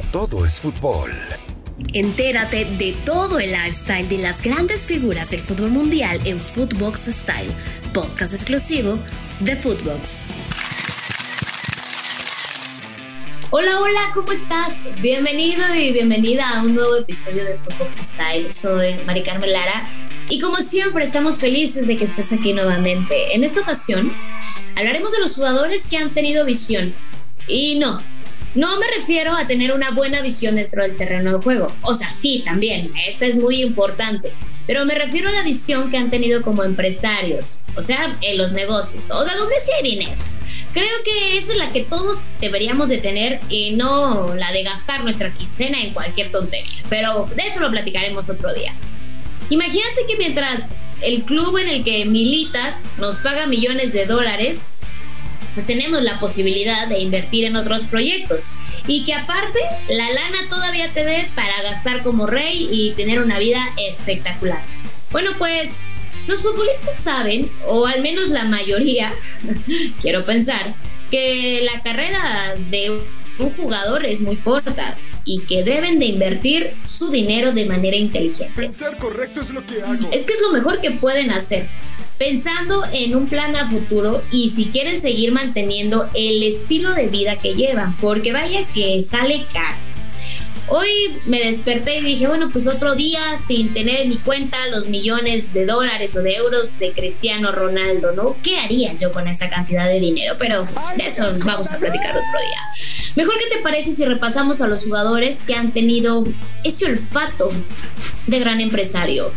todo es fútbol. Entérate de todo el lifestyle de las grandes figuras del fútbol mundial en Footbox Style, podcast exclusivo de Footbox. Hola, hola, ¿cómo estás? Bienvenido y bienvenida a un nuevo episodio de Footbox Style. Soy Mari Carmen Lara y como siempre estamos felices de que estés aquí nuevamente. En esta ocasión hablaremos de los jugadores que han tenido visión. Y no, no me refiero a tener una buena visión dentro del terreno de juego. O sea, sí, también, esta es muy importante. Pero me refiero a la visión que han tenido como empresarios, o sea, en los negocios, o sea, donde sí hay dinero. Creo que eso es la que todos deberíamos de tener y no la de gastar nuestra quincena en cualquier tontería. Pero de eso lo platicaremos otro día. Imagínate que mientras el club en el que militas nos paga millones de dólares, pues tenemos la posibilidad de invertir en otros proyectos y que aparte la lana todavía te dé para gastar como rey y tener una vida espectacular. Bueno, pues los futbolistas saben, o al menos la mayoría, quiero pensar, que la carrera de un jugador es muy corta y que deben de invertir su dinero de manera inteligente. Pensar correcto es lo que hago. Es que es lo mejor que pueden hacer pensando en un plan a futuro y si quieren seguir manteniendo el estilo de vida que llevan, porque vaya que sale caro. Hoy me desperté y dije, bueno, pues otro día sin tener en mi cuenta los millones de dólares o de euros de Cristiano Ronaldo, ¿no? ¿Qué haría yo con esa cantidad de dinero? Pero de eso vamos a platicar otro día. Mejor que te parece si repasamos a los jugadores que han tenido ese olfato de gran empresario.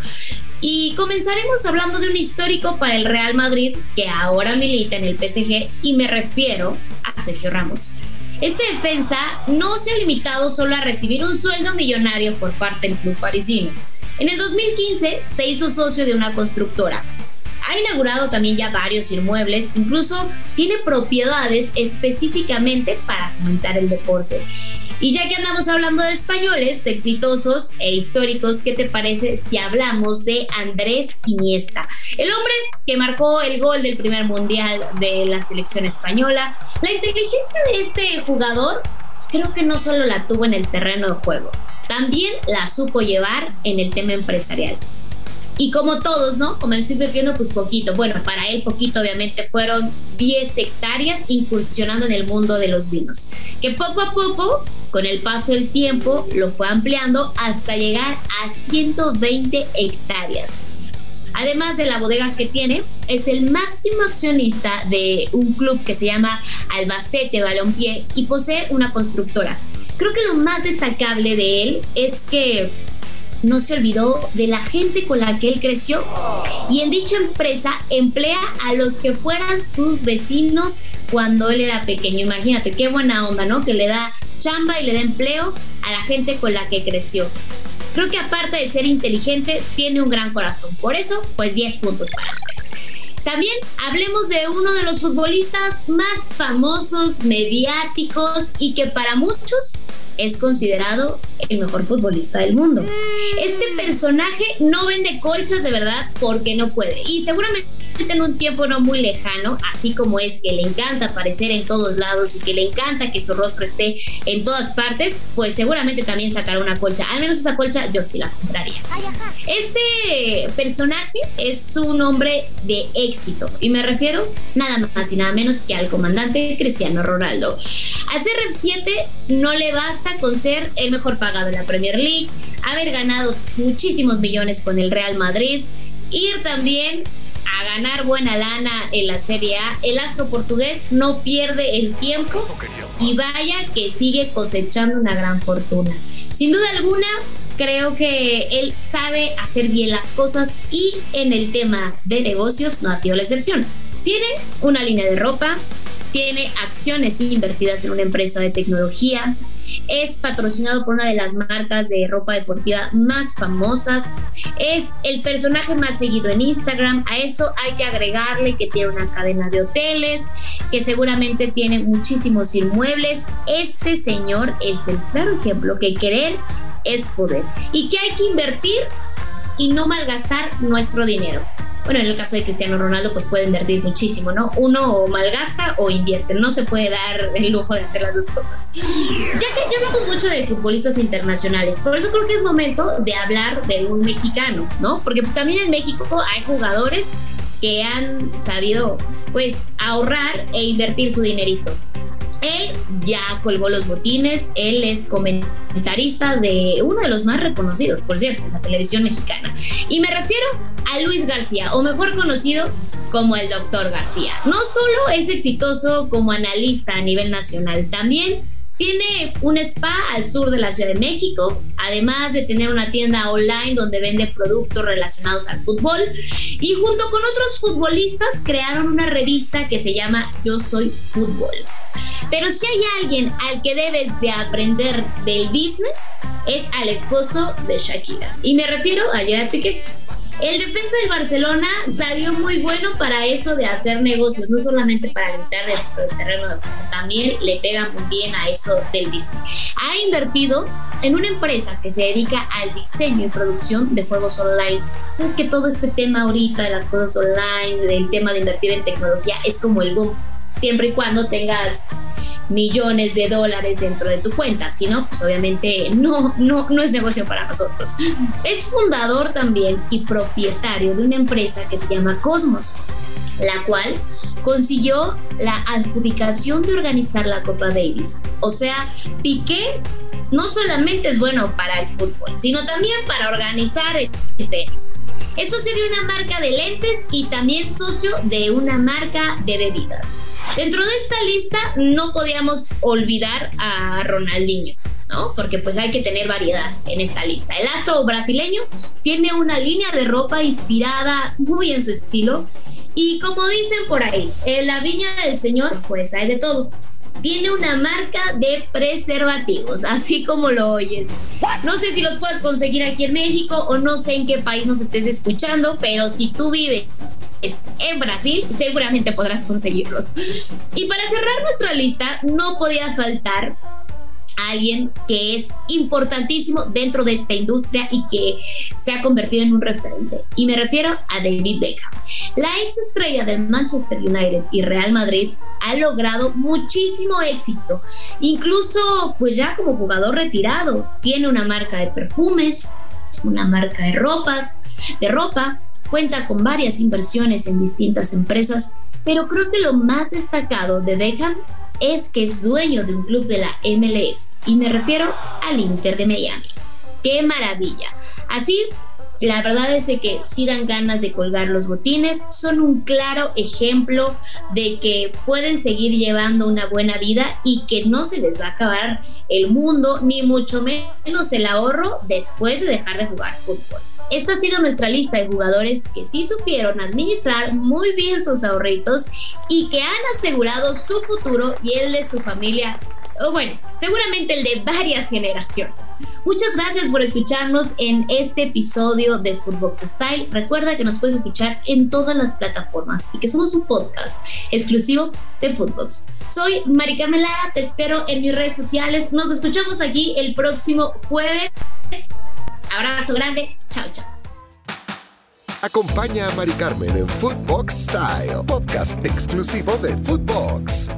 Y comenzaremos hablando de un histórico para el Real Madrid que ahora milita en el PSG y me refiero a Sergio Ramos. Este defensa no se ha limitado solo a recibir un sueldo millonario por parte del club parisino. En el 2015 se hizo socio de una constructora, ha inaugurado también ya varios inmuebles, incluso tiene propiedades específicamente para fomentar el deporte. Y ya que andamos hablando de españoles exitosos e históricos, ¿qué te parece si hablamos de Andrés Iniesta? El hombre que marcó el gol del primer mundial de la selección española. La inteligencia de este jugador creo que no solo la tuvo en el terreno de juego, también la supo llevar en el tema empresarial. Y como todos, ¿no? Comenzó invirtiendo pues poquito. Bueno, para él poquito obviamente fueron 10 hectáreas incursionando en el mundo de los vinos. Que poco a poco, con el paso del tiempo, lo fue ampliando hasta llegar a 120 hectáreas. Además de la bodega que tiene, es el máximo accionista de un club que se llama Albacete Balompié y posee una constructora. Creo que lo más destacable de él es que no se olvidó de la gente con la que él creció y en dicha empresa emplea a los que fueran sus vecinos cuando él era pequeño. Imagínate qué buena onda, ¿no? Que le da chamba y le da empleo a la gente con la que creció. Creo que aparte de ser inteligente, tiene un gran corazón. Por eso, pues 10 puntos para Andrés. También hablemos de uno de los futbolistas más famosos, mediáticos y que para muchos es considerado el mejor futbolista del mundo. Este personaje no vende colchas de verdad porque no puede y seguramente en un tiempo no muy lejano, así como es que le encanta aparecer en todos lados y que le encanta que su rostro esté en todas partes, pues seguramente también sacará una colcha. Al menos esa colcha yo sí la compraría. Este personaje es un hombre de éxito y me refiero nada más y nada menos que al comandante Cristiano Ronaldo. A CR7 no le basta con ser el mejor pagado en la Premier League, haber ganado muchísimos millones con el Real Madrid, ir también a ganar buena lana en la Serie A. El astro portugués no pierde el tiempo y vaya que sigue cosechando una gran fortuna. Sin duda alguna, creo que él sabe hacer bien las cosas y en el tema de negocios no ha sido la excepción. Tiene una línea de ropa, tiene acciones invertidas en una empresa de tecnología, es patrocinado por una de las marcas de ropa deportiva más famosas, es el personaje más seguido en Instagram, a eso hay que agregarle que tiene una cadena de hoteles, que seguramente tiene muchísimos inmuebles. Este señor es el claro ejemplo que querer es poder y que hay que invertir y no malgastar nuestro dinero. Bueno, en el caso de Cristiano Ronaldo, pues puede invertir muchísimo, ¿no? Uno o malgasta o invierte, no se puede dar el lujo de hacer las dos cosas. Ya que ya hablamos mucho de futbolistas internacionales, por eso creo que es momento de hablar de un mexicano, ¿no? Porque pues también en México hay jugadores que han sabido pues ahorrar e invertir su dinerito. Ya colgó los botines, él es comentarista de uno de los más reconocidos, por cierto, en la televisión mexicana. Y me refiero a Luis García, o mejor conocido como el doctor García. No solo es exitoso como analista a nivel nacional, también tiene un spa al sur de la Ciudad de México, además de tener una tienda online donde vende productos relacionados al fútbol. Y junto con otros futbolistas crearon una revista que se llama Yo Soy Fútbol. Pero si hay alguien al que debes de aprender del business, es al esposo de Shakira. Y me refiero a Gerard Piqué. El defensa del Barcelona salió muy bueno para eso de hacer negocios, no solamente para gritar dentro del terreno de también le pega muy bien a eso del business. Ha invertido en una empresa que se dedica al diseño y producción de juegos online. Sabes que todo este tema ahorita de las cosas online, del tema de invertir en tecnología, es como el boom siempre y cuando tengas millones de dólares dentro de tu cuenta, si no, pues obviamente no, no, no es negocio para nosotros. Es fundador también y propietario de una empresa que se llama Cosmos, la cual consiguió la adjudicación de organizar la Copa Davis. O sea, Piqué no solamente es bueno para el fútbol, sino también para organizar el tenis. Es socio de una marca de lentes y también socio de una marca de bebidas. Dentro de esta lista no podíamos olvidar a Ronaldinho. ¿no? Porque pues hay que tener variedad en esta lista. El astro brasileño tiene una línea de ropa inspirada muy en su estilo y como dicen por ahí, en la viña del Señor pues hay de todo tiene una marca de preservativos, así como lo oyes. No sé si los puedes conseguir aquí en México o no sé en qué país nos estés escuchando, pero si tú vives en Brasil, seguramente podrás conseguirlos. Y para cerrar nuestra lista, no podía faltar alguien que es importantísimo dentro de esta industria y que se ha convertido en un referente. Y me refiero a David Beckham. La ex estrella del Manchester United y Real Madrid ha logrado muchísimo éxito, incluso pues ya como jugador retirado. Tiene una marca de perfumes, una marca de ropas, de ropa, cuenta con varias inversiones en distintas empresas, pero creo que lo más destacado de Beckham es que es dueño de un club de la MLS y me refiero al Inter de Miami. ¡Qué maravilla! Así, la verdad es que si dan ganas de colgar los botines, son un claro ejemplo de que pueden seguir llevando una buena vida y que no se les va a acabar el mundo, ni mucho menos el ahorro después de dejar de jugar fútbol. Esta ha sido nuestra lista de jugadores que sí supieron administrar muy bien sus ahorritos y que han asegurado su futuro y el de su familia o bueno, seguramente el de varias generaciones. Muchas gracias por escucharnos en este episodio de Footbox Style. Recuerda que nos puedes escuchar en todas las plataformas y que somos un podcast exclusivo de Footbox. Soy Mari Lara, te espero en mis redes sociales. Nos escuchamos aquí el próximo jueves. Abrazo grande. Chao, chao. Acompaña a Mari Carmen en Footbox Style, podcast exclusivo de Footbox.